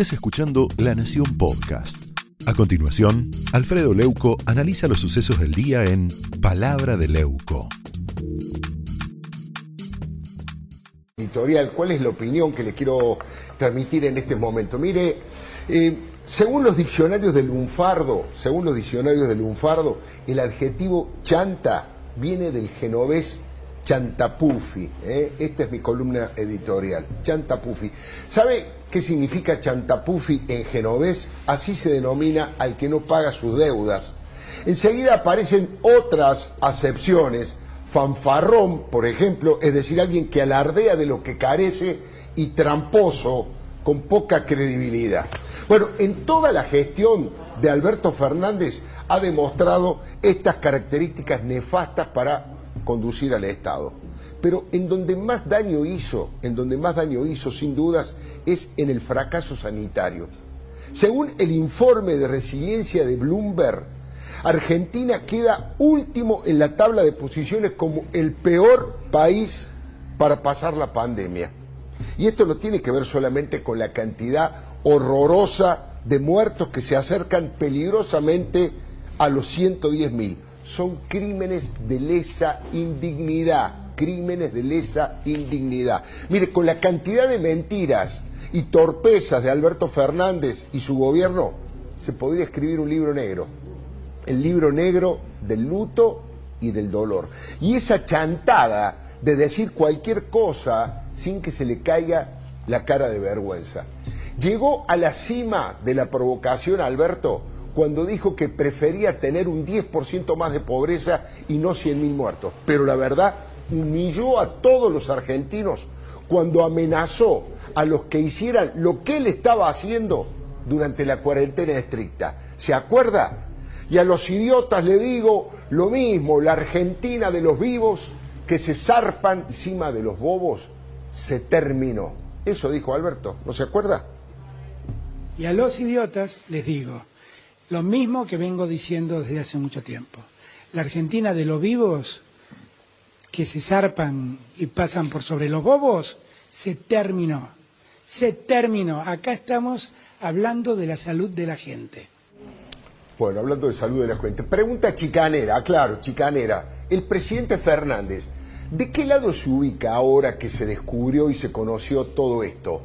estés escuchando La Nación Podcast. A continuación, Alfredo Leuco analiza los sucesos del día en Palabra de Leuco. Editorial, ¿cuál es la opinión que le quiero transmitir en este momento? Mire, eh, según los diccionarios del lunfardo, según los diccionarios del lunfardo, el adjetivo chanta viene del genovés chantapufi. ¿eh? Esta es mi columna editorial, chantapufi. ¿Sabe qué significa chantapufi en genovés? Así se denomina al que no paga sus deudas. Enseguida aparecen otras acepciones. Fanfarrón, por ejemplo, es decir, alguien que alardea de lo que carece y tramposo, con poca credibilidad. Bueno, en toda la gestión de Alberto Fernández ha demostrado estas características nefastas para conducir al Estado. Pero en donde más daño hizo, en donde más daño hizo sin dudas, es en el fracaso sanitario. Según el informe de resiliencia de Bloomberg, Argentina queda último en la tabla de posiciones como el peor país para pasar la pandemia. Y esto no tiene que ver solamente con la cantidad horrorosa de muertos que se acercan peligrosamente a los 110 mil son crímenes de lesa indignidad, crímenes de lesa indignidad. Mire, con la cantidad de mentiras y torpezas de Alberto Fernández y su gobierno, se podría escribir un libro negro, el libro negro del luto y del dolor. Y esa chantada de decir cualquier cosa sin que se le caiga la cara de vergüenza. Llegó a la cima de la provocación, Alberto, cuando dijo que prefería tener un 10% más de pobreza y no 100.000 muertos. Pero la verdad, humilló a todos los argentinos cuando amenazó a los que hicieran lo que él estaba haciendo durante la cuarentena estricta. ¿Se acuerda? Y a los idiotas le digo lo mismo, la Argentina de los vivos que se zarpan encima de los bobos se terminó. Eso dijo Alberto, ¿no se acuerda? Y a los idiotas les digo, lo mismo que vengo diciendo desde hace mucho tiempo. La Argentina de los vivos que se zarpan y pasan por sobre los bobos, se terminó. Se terminó. Acá estamos hablando de la salud de la gente. Bueno, hablando de salud de la gente. Pregunta chicanera, claro, chicanera. El presidente Fernández, ¿de qué lado se ubica ahora que se descubrió y se conoció todo esto?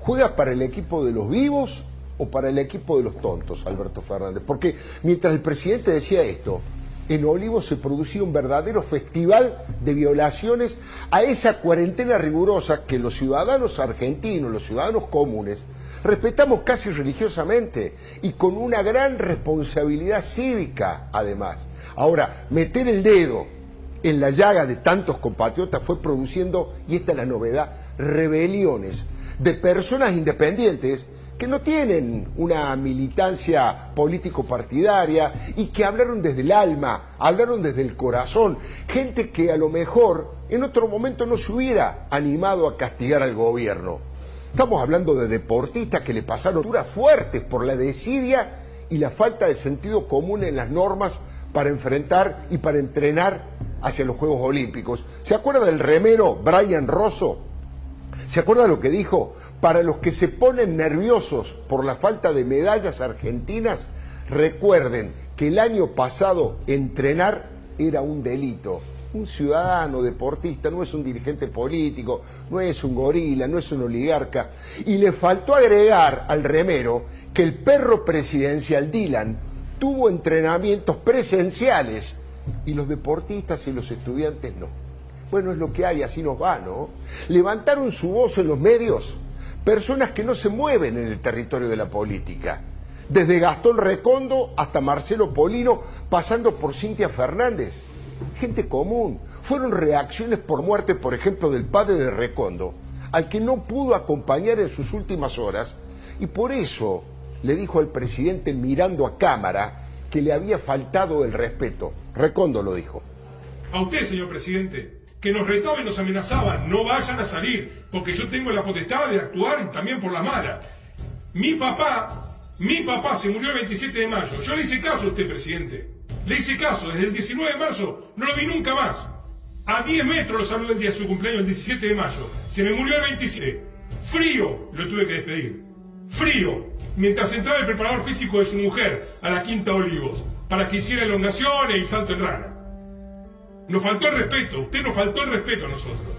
¿Juega para el equipo de los vivos o para el equipo de los tontos, Alberto Fernández. Porque mientras el presidente decía esto, en Olivos se producía un verdadero festival de violaciones a esa cuarentena rigurosa que los ciudadanos argentinos, los ciudadanos comunes, respetamos casi religiosamente y con una gran responsabilidad cívica además. Ahora, meter el dedo en la llaga de tantos compatriotas fue produciendo, y esta es la novedad, rebeliones de personas independientes que no tienen una militancia político-partidaria y que hablaron desde el alma, hablaron desde el corazón, gente que a lo mejor en otro momento no se hubiera animado a castigar al gobierno. Estamos hablando de deportistas que le pasaron duras fuertes por la desidia y la falta de sentido común en las normas para enfrentar y para entrenar hacia los Juegos Olímpicos. ¿Se acuerda del remero Brian Rosso? ¿Se acuerda lo que dijo? Para los que se ponen nerviosos por la falta de medallas argentinas, recuerden que el año pasado entrenar era un delito. Un ciudadano deportista no es un dirigente político, no es un gorila, no es un oligarca. Y le faltó agregar al remero que el perro presidencial Dylan tuvo entrenamientos presenciales y los deportistas y los estudiantes no. Bueno, es lo que hay, así nos va, ¿no? Levantaron su voz en los medios personas que no se mueven en el territorio de la política. Desde Gastón Recondo hasta Marcelo Polino, pasando por Cintia Fernández. Gente común. Fueron reacciones por muerte, por ejemplo, del padre de Recondo, al que no pudo acompañar en sus últimas horas, y por eso le dijo al presidente mirando a cámara que le había faltado el respeto. Recondo lo dijo. A usted, señor presidente, que nos retaban y nos amenazaban, no vayan a salir, porque yo tengo la potestad de actuar también por la mala. Mi papá, mi papá se murió el 27 de mayo. Yo le hice caso a usted, presidente. Le hice caso, desde el 19 de marzo no lo vi nunca más. A 10 metros lo saludé el día de su cumpleaños, el 17 de mayo. Se me murió el 27. Frío lo tuve que despedir. frío, mientras entraba el preparador físico de su mujer a la Quinta Olivos para que hiciera elongaciones y salto en rana. Nos faltó el respeto, usted nos faltó el respeto a nosotros.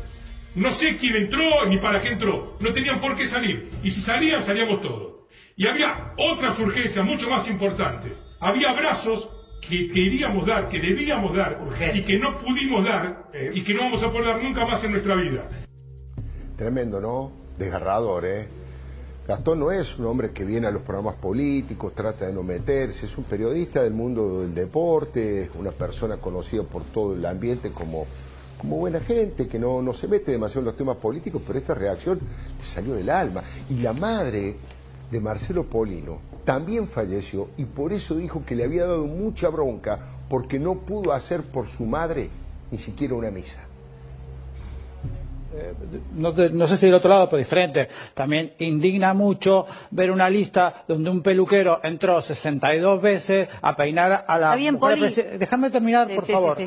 No sé quién entró ni para qué entró, no tenían por qué salir. Y si salían, salíamos todos. Y había otras urgencias mucho más importantes. Había abrazos que queríamos dar, que debíamos dar, y que no pudimos dar, y que no vamos a poder dar nunca más en nuestra vida. Tremendo, ¿no? Desgarrador, ¿eh? Gastón no es un hombre que viene a los programas políticos, trata de no meterse, es un periodista del mundo del deporte, una persona conocida por todo el ambiente como, como buena gente, que no, no se mete demasiado en los temas políticos, pero esta reacción le salió del alma. Y la madre de Marcelo Polino también falleció y por eso dijo que le había dado mucha bronca porque no pudo hacer por su madre ni siquiera una misa. Eh, no, no, sé si del otro lado, pero diferente. También indigna mucho ver una lista donde un peluquero entró 62 veces a peinar a la mujer Déjame terminar, por favor.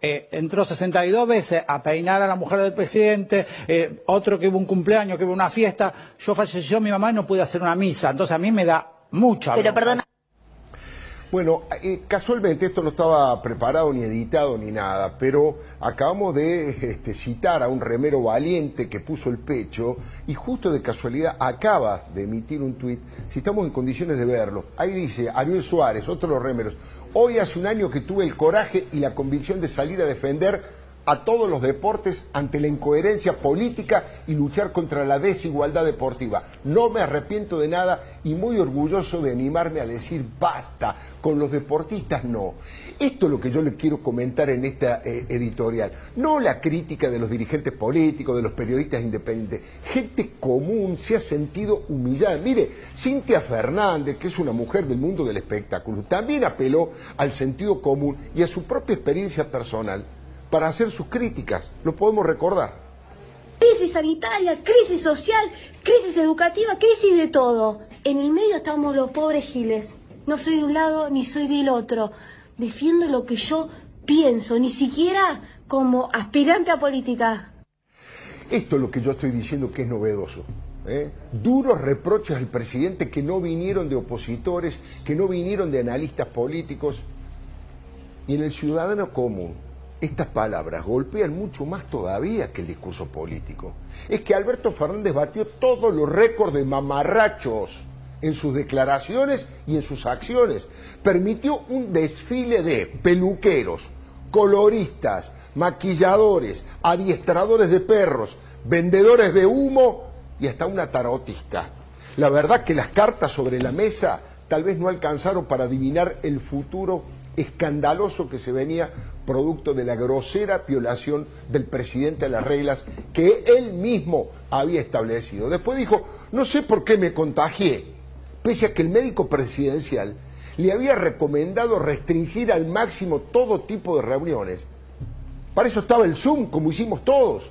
Eh, entró 62 veces a peinar a la mujer del presidente, eh, otro que hubo un cumpleaños, que hubo una fiesta. Yo falleció mi mamá y no pude hacer una misa. Entonces a mí me da mucha Pero perdona. Bueno, eh, casualmente esto no estaba preparado ni editado ni nada, pero acabamos de este, citar a un remero valiente que puso el pecho y justo de casualidad acaba de emitir un tuit, si estamos en condiciones de verlo. Ahí dice Ariel Suárez, otro de los remeros, hoy hace un año que tuve el coraje y la convicción de salir a defender a todos los deportes ante la incoherencia política y luchar contra la desigualdad deportiva. No me arrepiento de nada y muy orgulloso de animarme a decir basta, con los deportistas no. Esto es lo que yo le quiero comentar en esta eh, editorial. No la crítica de los dirigentes políticos, de los periodistas independientes. Gente común se ha sentido humillada. Mire, Cintia Fernández, que es una mujer del mundo del espectáculo, también apeló al sentido común y a su propia experiencia personal para hacer sus críticas, lo podemos recordar. Crisis sanitaria, crisis social, crisis educativa, crisis de todo. En el medio estamos los pobres giles. No soy de un lado ni soy del otro. Defiendo lo que yo pienso, ni siquiera como aspirante a política. Esto es lo que yo estoy diciendo que es novedoso. ¿eh? Duros reproches al presidente que no vinieron de opositores, que no vinieron de analistas políticos. Y en el ciudadano común, estas palabras golpean mucho más todavía que el discurso político. Es que Alberto Fernández batió todos los récords de mamarrachos en sus declaraciones y en sus acciones. Permitió un desfile de peluqueros, coloristas, maquilladores, adiestradores de perros, vendedores de humo y hasta una tarotista. La verdad que las cartas sobre la mesa tal vez no alcanzaron para adivinar el futuro escandaloso que se venía producto de la grosera violación del presidente a las reglas que él mismo había establecido. Después dijo, no sé por qué me contagié, pese a que el médico presidencial le había recomendado restringir al máximo todo tipo de reuniones. Para eso estaba el Zoom, como hicimos todos.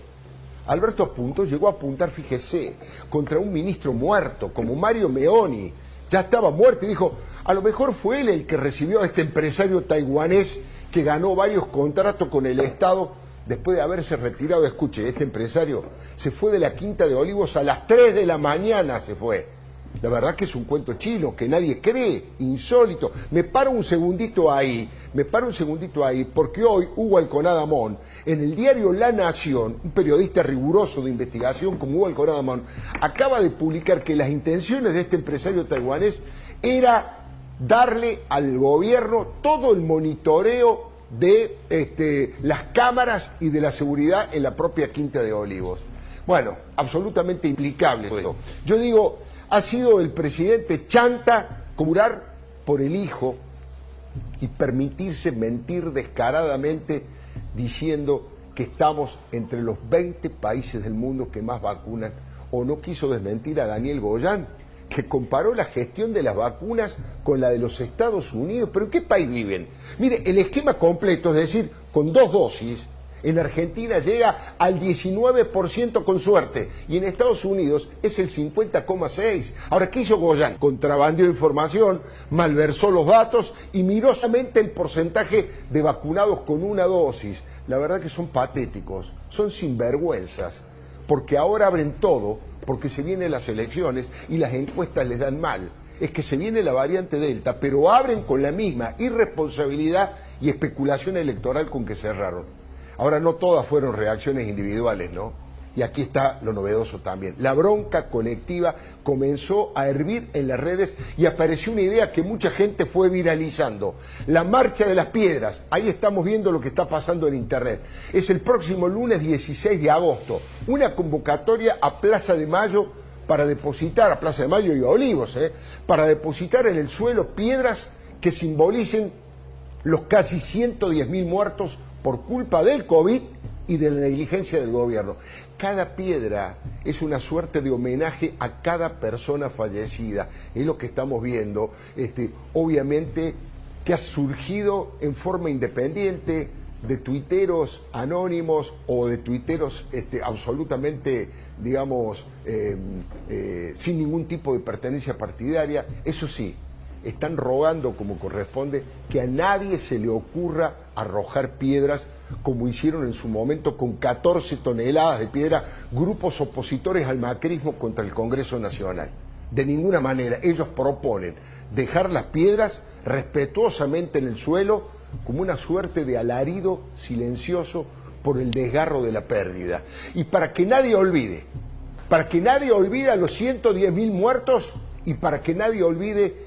Alberto Apunto llegó a apuntar, fíjese, contra un ministro muerto, como Mario Meoni. Ya estaba muerto y dijo, a lo mejor fue él el que recibió a este empresario taiwanés que ganó varios contratos con el Estado después de haberse retirado. Escuche, este empresario se fue de la Quinta de Olivos a las 3 de la mañana, se fue. La verdad que es un cuento chino que nadie cree, insólito. Me paro un segundito ahí, me paro un segundito ahí, porque hoy Hugo Alconadamón, en el diario La Nación, un periodista riguroso de investigación como Hugo Alconadamón, acaba de publicar que las intenciones de este empresario taiwanés era darle al gobierno todo el monitoreo de este, las cámaras y de la seguridad en la propia Quinta de Olivos. Bueno, absolutamente implicable esto. Yo digo, ha sido el presidente Chanta curar por el hijo y permitirse mentir descaradamente diciendo que estamos entre los 20 países del mundo que más vacunan, o no quiso desmentir a Daniel Goyán, que comparó la gestión de las vacunas con la de los Estados Unidos. ¿Pero en qué país viven? Mire, el esquema completo, es decir, con dos dosis, en Argentina llega al 19% con suerte y en Estados Unidos es el 50,6%. Ahora, ¿qué hizo Goyan? Contrabandió información, malversó los datos y mirosamente el porcentaje de vacunados con una dosis. La verdad que son patéticos, son sinvergüenzas, porque ahora abren todo porque se vienen las elecciones y las encuestas les dan mal. Es que se viene la variante Delta, pero abren con la misma irresponsabilidad y especulación electoral con que cerraron. Ahora no todas fueron reacciones individuales, ¿no? y aquí está lo novedoso también. La bronca colectiva comenzó a hervir en las redes y apareció una idea que mucha gente fue viralizando. La marcha de las piedras. Ahí estamos viendo lo que está pasando en Internet. Es el próximo lunes 16 de agosto. Una convocatoria a Plaza de Mayo para depositar, a Plaza de Mayo y a Olivos, ¿eh? para depositar en el suelo piedras que simbolicen los casi 110.000 muertos por culpa del COVID y de la negligencia del gobierno. Cada piedra es una suerte de homenaje a cada persona fallecida. Es lo que estamos viendo. Este, obviamente que ha surgido en forma independiente de tuiteros anónimos o de tuiteros este, absolutamente, digamos, em, eh, sin ningún tipo de pertenencia partidaria. Eso sí, están rogando como corresponde que a nadie se le ocurra arrojar piedras como hicieron en su momento con 14 toneladas de piedra grupos opositores al macrismo contra el Congreso Nacional. De ninguna manera, ellos proponen dejar las piedras respetuosamente en el suelo como una suerte de alarido silencioso por el desgarro de la pérdida. Y para que nadie olvide, para que nadie olvide a los 110 mil muertos y para que nadie olvide